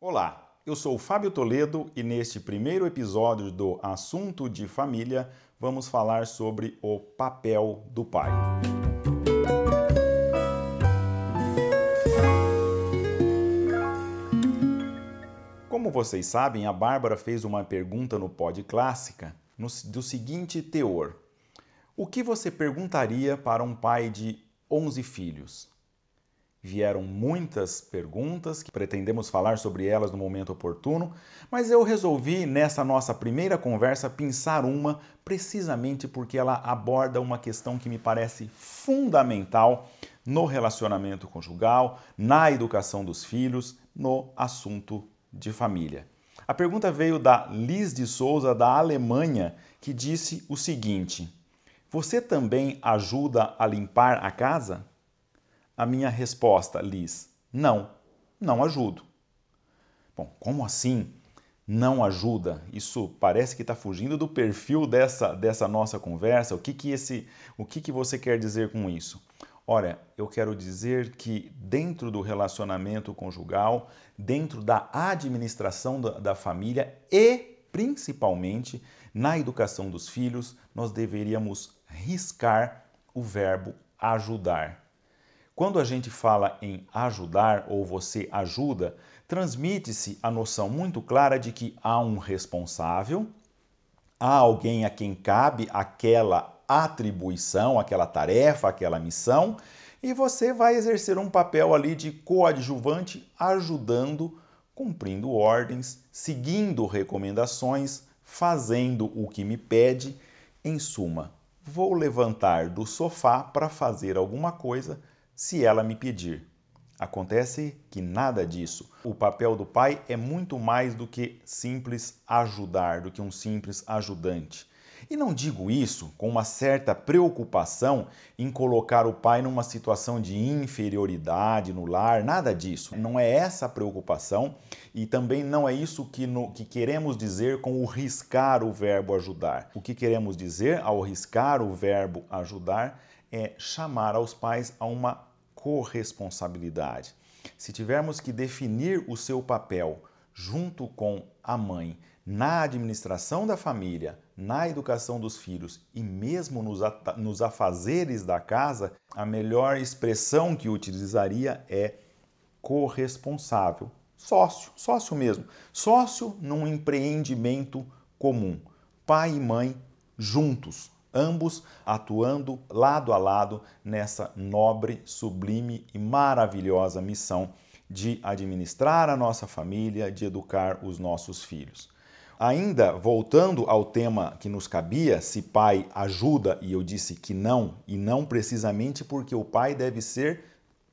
Olá, eu sou Fábio Toledo e neste primeiro episódio do Assunto de Família vamos falar sobre o papel do pai. Como vocês sabem, a Bárbara fez uma pergunta no Pod Clássica no, do seguinte teor: O que você perguntaria para um pai de 11 filhos? Vieram muitas perguntas que pretendemos falar sobre elas no momento oportuno, mas eu resolvi nessa nossa primeira conversa pensar uma precisamente porque ela aborda uma questão que me parece fundamental no relacionamento conjugal, na educação dos filhos, no assunto de família. A pergunta veio da Liz de Souza, da Alemanha, que disse o seguinte: Você também ajuda a limpar a casa? A minha resposta, Liz, não, não ajudo. Bom, como assim não ajuda? Isso parece que está fugindo do perfil dessa, dessa nossa conversa. O que, que, esse, o que, que você quer dizer com isso? Olha, eu quero dizer que dentro do relacionamento conjugal, dentro da administração da, da família e principalmente na educação dos filhos, nós deveríamos riscar o verbo ajudar. Quando a gente fala em ajudar ou você ajuda, transmite-se a noção muito clara de que há um responsável, há alguém a quem cabe aquela atribuição, aquela tarefa, aquela missão, e você vai exercer um papel ali de coadjuvante, ajudando, cumprindo ordens, seguindo recomendações, fazendo o que me pede. Em suma, vou levantar do sofá para fazer alguma coisa se ela me pedir. Acontece que nada disso. O papel do pai é muito mais do que simples ajudar, do que um simples ajudante. E não digo isso com uma certa preocupação em colocar o pai numa situação de inferioridade no lar, nada disso. Não é essa a preocupação e também não é isso que, no, que queremos dizer com o riscar o verbo ajudar. O que queremos dizer ao riscar o verbo ajudar é chamar aos pais a uma corresponsabilidade. Se tivermos que definir o seu papel junto com a mãe na administração da família, na educação dos filhos e mesmo nos, nos afazeres da casa, a melhor expressão que utilizaria é corresponsável. Sócio, sócio mesmo. Sócio num empreendimento comum. Pai e mãe juntos, ambos atuando lado a lado nessa nobre, sublime e maravilhosa missão de administrar a nossa família, de educar os nossos filhos. Ainda voltando ao tema que nos cabia, se pai ajuda, e eu disse que não, e não precisamente porque o pai deve ser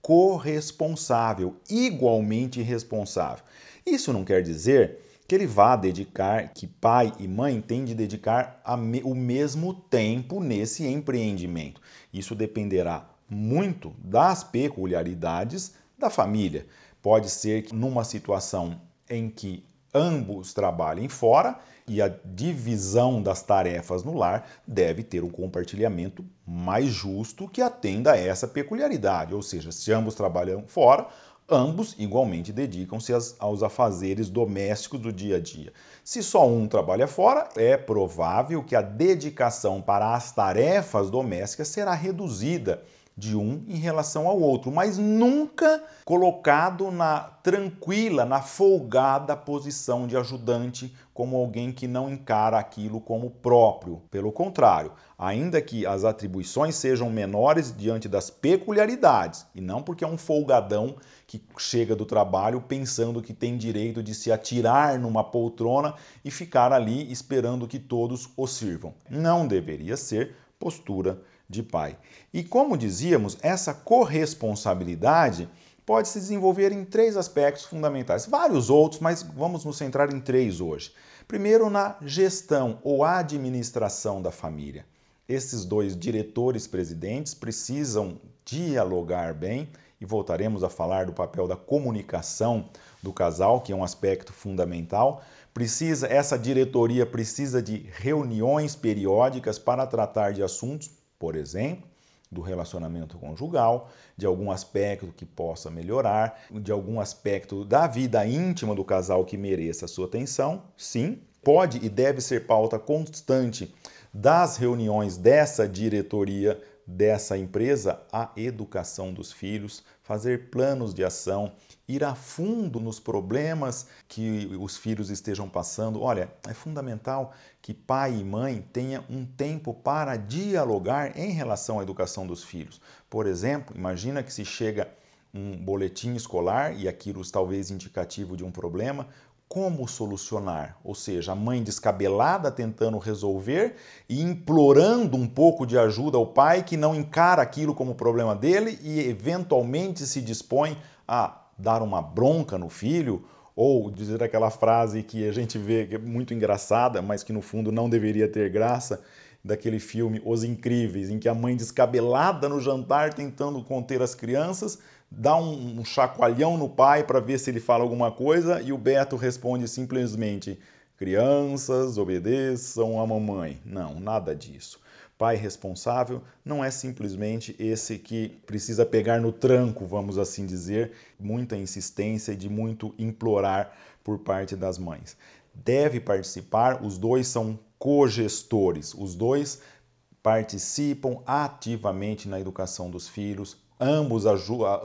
corresponsável, igualmente responsável. Isso não quer dizer que ele vá dedicar, que pai e mãe têm de dedicar me, o mesmo tempo nesse empreendimento. Isso dependerá muito das peculiaridades da família. Pode ser que numa situação em que ambos trabalhem fora e a divisão das tarefas no lar deve ter um compartilhamento mais justo que atenda a essa peculiaridade, ou seja, se ambos trabalham fora, Ambos igualmente dedicam-se aos afazeres domésticos do dia a dia. Se só um trabalha fora, é provável que a dedicação para as tarefas domésticas será reduzida de um em relação ao outro, mas nunca colocado na tranquila, na folgada posição de ajudante, como alguém que não encara aquilo como próprio. Pelo contrário, ainda que as atribuições sejam menores diante das peculiaridades, e não porque é um folgadão que chega do trabalho pensando que tem direito de se atirar numa poltrona e ficar ali esperando que todos o sirvam. Não deveria ser postura de pai. E como dizíamos, essa corresponsabilidade pode se desenvolver em três aspectos fundamentais. Vários outros, mas vamos nos centrar em três hoje. Primeiro, na gestão ou administração da família. Esses dois diretores presidentes precisam dialogar bem e voltaremos a falar do papel da comunicação do casal, que é um aspecto fundamental. Precisa essa diretoria precisa de reuniões periódicas para tratar de assuntos por exemplo, do relacionamento conjugal, de algum aspecto que possa melhorar, de algum aspecto da vida íntima do casal que mereça a sua atenção, sim, pode e deve ser pauta constante das reuniões dessa diretoria dessa empresa a educação dos filhos, fazer planos de ação, ir a fundo nos problemas que os filhos estejam passando. Olha, é fundamental que pai e mãe tenham um tempo para dialogar em relação à educação dos filhos. Por exemplo, imagina que se chega um boletim escolar e aquilo talvez indicativo de um problema, como solucionar, ou seja, a mãe descabelada tentando resolver e implorando um pouco de ajuda ao pai que não encara aquilo como problema dele e eventualmente se dispõe a dar uma bronca no filho ou dizer aquela frase que a gente vê que é muito engraçada, mas que no fundo não deveria ter graça, daquele filme Os Incríveis, em que a mãe descabelada no jantar tentando conter as crianças dá um, um chacoalhão no pai para ver se ele fala alguma coisa e o Beto responde simplesmente: crianças, obedeçam a mamãe. Não, nada disso. Pai responsável não é simplesmente esse que precisa pegar no tranco, vamos assim dizer, muita insistência e de muito implorar por parte das mães. Deve participar, os dois são cogestores, os dois participam ativamente na educação dos filhos, Ambos,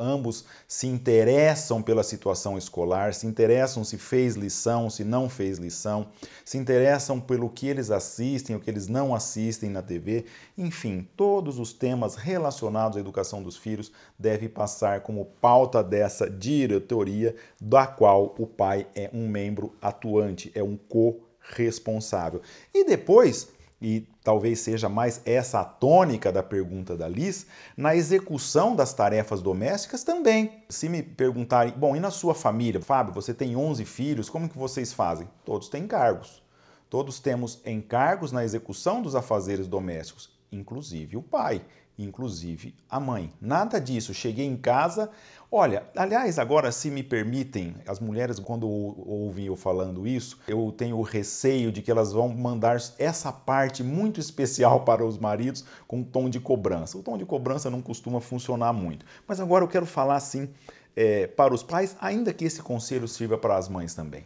ambos se interessam pela situação escolar, se interessam se fez lição, se não fez lição, se interessam pelo que eles assistem, o que eles não assistem na TV. Enfim, todos os temas relacionados à educação dos filhos devem passar como pauta dessa diretoria, da qual o pai é um membro atuante, é um co-responsável. E depois e talvez seja mais essa a tônica da pergunta da Liz, na execução das tarefas domésticas também. Se me perguntarem, bom, e na sua família? Fábio, você tem 11 filhos, como que vocês fazem? Todos têm cargos. Todos temos encargos na execução dos afazeres domésticos, inclusive o pai inclusive a mãe. Nada disso. Cheguei em casa. Olha, aliás, agora, se me permitem, as mulheres, quando ouvem eu falando isso, eu tenho o receio de que elas vão mandar essa parte muito especial para os maridos com um tom de cobrança. O tom de cobrança não costuma funcionar muito. Mas agora eu quero falar assim é, para os pais, ainda que esse conselho sirva para as mães também.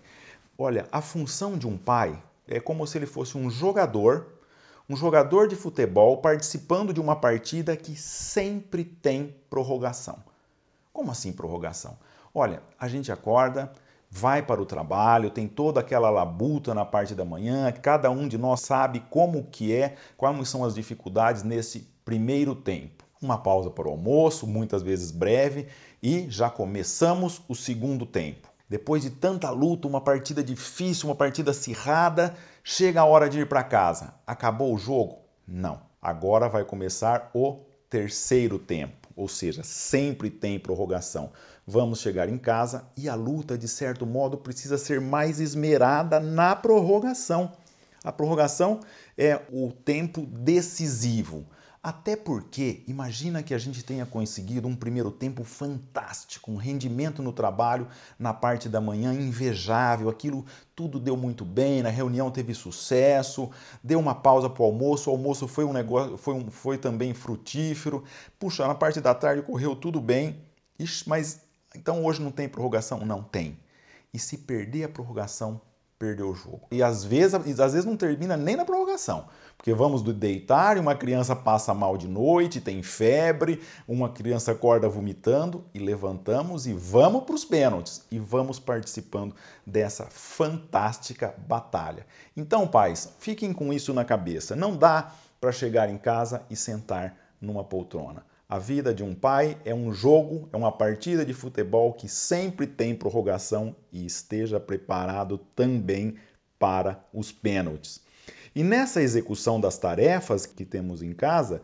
Olha, a função de um pai é como se ele fosse um jogador um jogador de futebol participando de uma partida que sempre tem prorrogação. Como assim prorrogação? Olha, a gente acorda, vai para o trabalho, tem toda aquela labuta na parte da manhã, cada um de nós sabe como que é, quais são as dificuldades nesse primeiro tempo. Uma pausa para o almoço, muitas vezes breve, e já começamos o segundo tempo. Depois de tanta luta, uma partida difícil, uma partida acirrada, chega a hora de ir para casa. Acabou o jogo? Não. Agora vai começar o terceiro tempo, ou seja, sempre tem prorrogação. Vamos chegar em casa e a luta, de certo modo, precisa ser mais esmerada na prorrogação. A prorrogação é o tempo decisivo. Até porque, imagina que a gente tenha conseguido um primeiro tempo fantástico, um rendimento no trabalho na parte da manhã invejável, aquilo tudo deu muito bem, na reunião teve sucesso, deu uma pausa para o almoço, o almoço foi um negócio, foi, um, foi também frutífero. Puxa, na parte da tarde correu tudo bem, Ixi, mas então hoje não tem prorrogação? Não tem. E se perder a prorrogação, perdeu o jogo. E às vezes, às vezes não termina nem na prorrogação. Porque vamos deitar e uma criança passa mal de noite, tem febre, uma criança acorda vomitando e levantamos e vamos para os pênaltis e vamos participando dessa fantástica batalha. Então, pais, fiquem com isso na cabeça. Não dá para chegar em casa e sentar numa poltrona. A vida de um pai é um jogo, é uma partida de futebol que sempre tem prorrogação e esteja preparado também para os pênaltis. E nessa execução das tarefas que temos em casa,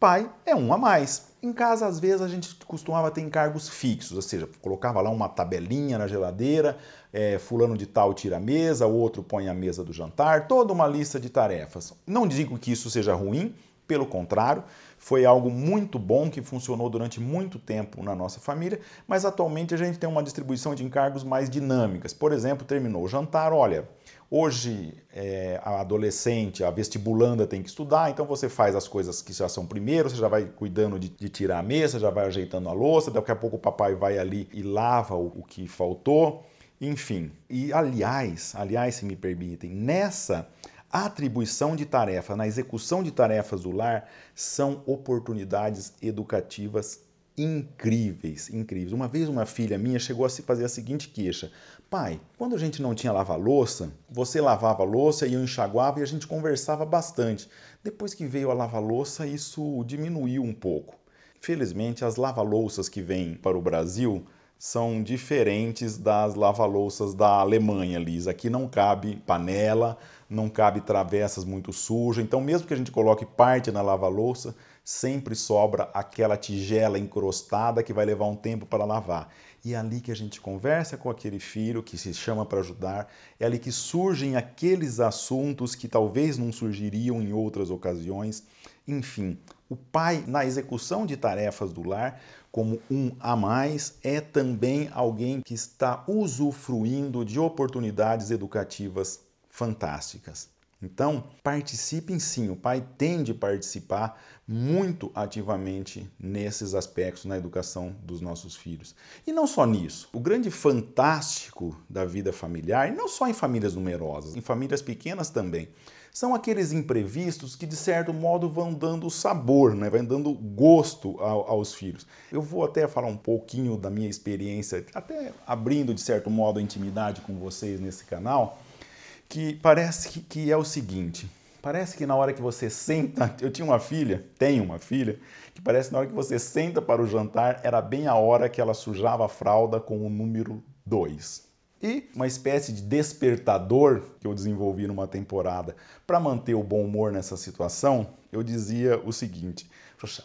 pai é um a mais. Em casa, às vezes, a gente costumava ter encargos fixos, ou seja, colocava lá uma tabelinha na geladeira, é, fulano de tal tira a mesa, o outro põe a mesa do jantar, toda uma lista de tarefas. Não digo que isso seja ruim, Pelo contrário, foi algo muito bom que funcionou durante muito tempo na nossa família, mas atualmente a gente tem uma distribuição de encargos mais dinâmicas. Por exemplo, terminou o jantar, olha, Hoje, é, a adolescente, a vestibulanda tem que estudar, então você faz as coisas que já são primeiro, você já vai cuidando de, de tirar a mesa, já vai ajeitando a louça, daqui a pouco o papai vai ali e lava o, o que faltou, enfim. E aliás, aliás, se me permitem, nessa atribuição de tarefa, na execução de tarefas do lar, são oportunidades educativas incríveis, incríveis. Uma vez uma filha minha chegou a se fazer a seguinte queixa: Pai, quando a gente não tinha lava-louça, você lavava a louça e eu enxaguava e a gente conversava bastante. Depois que veio a lava-louça, isso diminuiu um pouco. Felizmente, as lava-louças que vêm para o Brasil são diferentes das lava-louças da Alemanha, Liz. Aqui não cabe panela, não cabe travessas muito sujas. Então, mesmo que a gente coloque parte na lava-louça, sempre sobra aquela tigela encrostada que vai levar um tempo para lavar. E é ali que a gente conversa com aquele filho que se chama para ajudar, é ali que surgem aqueles assuntos que talvez não surgiriam em outras ocasiões. Enfim, o pai, na execução de tarefas do lar, como um a mais, é também alguém que está usufruindo de oportunidades educativas fantásticas. Então, participem sim, o pai tem de participar muito ativamente nesses aspectos na educação dos nossos filhos. E não só nisso, o grande fantástico da vida familiar, e não só em famílias numerosas, em famílias pequenas também, são aqueles imprevistos que de certo modo vão dando sabor, né? vai dando gosto ao, aos filhos. Eu vou até falar um pouquinho da minha experiência, até abrindo de certo modo a intimidade com vocês nesse canal que parece que, que é o seguinte. Parece que na hora que você senta, eu tinha uma filha, tenho uma filha, que parece que na hora que você senta para o jantar era bem a hora que ela sujava a fralda com o número 2. E uma espécie de despertador que eu desenvolvi numa temporada para manter o bom humor nessa situação, eu dizia o seguinte: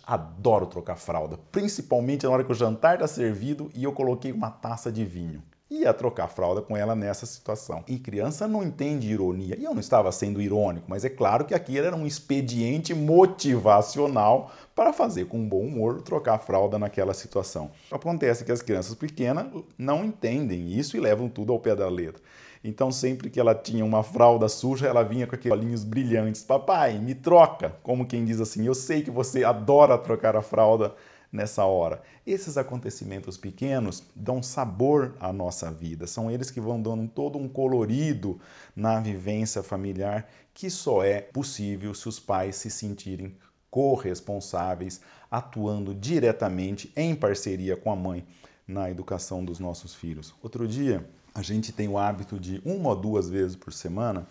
adoro trocar fralda, principalmente na hora que o jantar está servido e eu coloquei uma taça de vinho ia trocar fralda com ela nessa situação. E criança não entende ironia. E eu não estava sendo irônico, mas é claro que aqui era um expediente motivacional para fazer com bom humor trocar fralda naquela situação. Acontece que as crianças pequenas não entendem isso e levam tudo ao pé da letra. Então, sempre que ela tinha uma fralda suja, ela vinha com aqueles olhinhos brilhantes. Papai, me troca! Como quem diz assim, eu sei que você adora trocar a fralda nessa hora. Esses acontecimentos pequenos dão sabor à nossa vida, são eles que vão dando todo um colorido na vivência familiar que só é possível se os pais se sentirem corresponsáveis, atuando diretamente em parceria com a mãe na educação dos nossos filhos. Outro dia, a gente tem o hábito de uma ou duas vezes por semana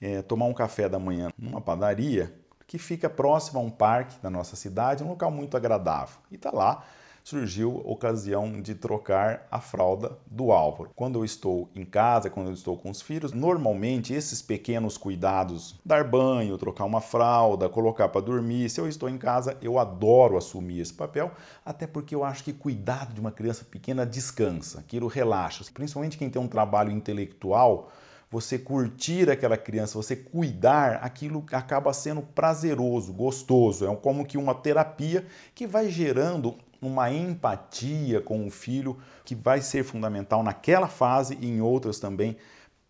é, tomar um café da manhã numa padaria que fica próximo a um parque da nossa cidade, um local muito agradável. E está lá surgiu a ocasião de trocar a fralda do Álvaro. Quando eu estou em casa, quando eu estou com os filhos, normalmente esses pequenos cuidados, dar banho, trocar uma fralda, colocar para dormir, se eu estou em casa, eu adoro assumir esse papel, até porque eu acho que cuidado de uma criança pequena descansa, aquilo relaxa, principalmente quem tem um trabalho intelectual, você curtir aquela criança, você cuidar, aquilo acaba sendo prazeroso, gostoso. É como que uma terapia que vai gerando uma empatia com o filho que vai ser fundamental naquela fase e em outras também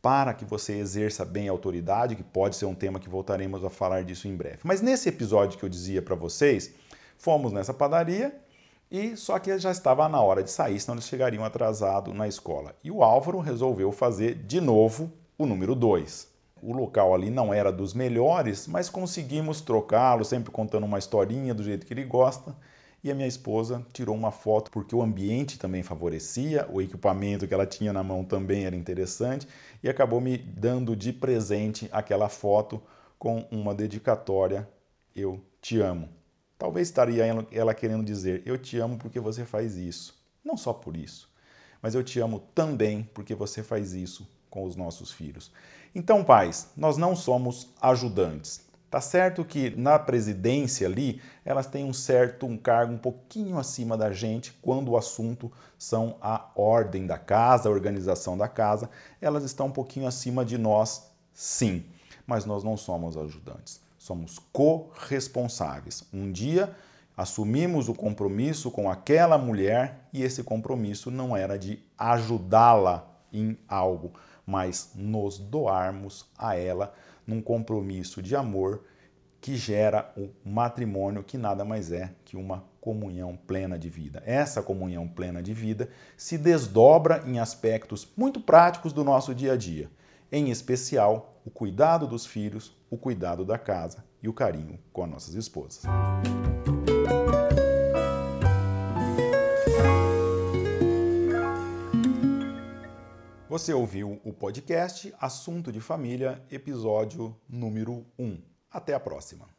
para que você exerça bem a autoridade, que pode ser um tema que voltaremos a falar disso em breve. Mas nesse episódio que eu dizia para vocês, fomos nessa padaria e só que já estava na hora de sair, senão eles chegariam atrasados na escola. E o Álvaro resolveu fazer de novo o número 2. O local ali não era dos melhores, mas conseguimos trocá-lo, sempre contando uma historinha do jeito que ele gosta. E a minha esposa tirou uma foto porque o ambiente também favorecia, o equipamento que ela tinha na mão também era interessante e acabou me dando de presente aquela foto com uma dedicatória: Eu te amo. Talvez estaria ela querendo dizer: Eu te amo porque você faz isso. Não só por isso, mas eu te amo também porque você faz isso com os nossos filhos. Então, pais, nós não somos ajudantes. Tá certo que na presidência ali, elas têm um certo um cargo um pouquinho acima da gente quando o assunto são a ordem da casa, a organização da casa, elas estão um pouquinho acima de nós, sim, mas nós não somos ajudantes. somos corresponsáveis. Um dia assumimos o compromisso com aquela mulher e esse compromisso não era de ajudá-la em algo, mas nos doarmos a ela num compromisso de amor que gera o matrimônio, que nada mais é que uma comunhão plena de vida. Essa comunhão plena de vida se desdobra em aspectos muito práticos do nosso dia a dia, em especial o cuidado dos filhos, o cuidado da casa e o carinho com as nossas esposas. Você ouviu o podcast Assunto de Família, episódio número 1. Até a próxima.